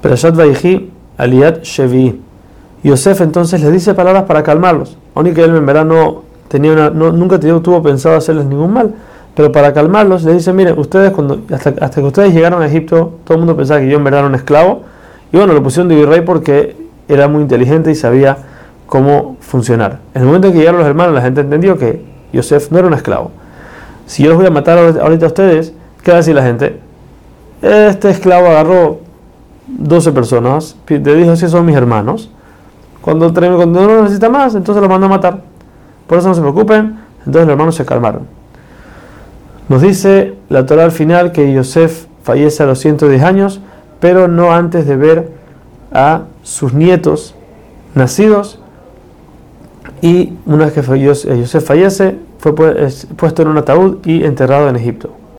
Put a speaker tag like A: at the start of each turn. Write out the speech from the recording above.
A: Perashat Vayhi, Aliat Shevi. Yosef entonces les dice palabras para calmarlos. Aunque que él en verdad no tenía una, nunca tuvo pensado hacerles ningún mal, pero para calmarlos les dice, miren, ustedes cuando hasta, hasta, que ustedes llegaron a Egipto, todo el mundo pensaba que yo en verdad era un esclavo, y bueno, lo pusieron de virrey porque era muy inteligente y sabía cómo funcionar. En el momento en que llegaron los hermanos, la gente entendió que Yosef no era un esclavo. Si yo los voy a matar ahorita a ustedes, ¿qué va a decir la gente? Este esclavo agarró 12 personas, le dijo, si son mis hermanos. Cuando, cuando no necesita más, entonces los mandó a matar. Por eso no se preocupen. Entonces los hermanos se calmaron. Nos dice la Torah al final que Yosef fallece a los 110 años, pero no antes de ver a sus nietos nacidos. Y una vez que Yosef fallece, fue puesto en un ataúd y enterrado en Egipto.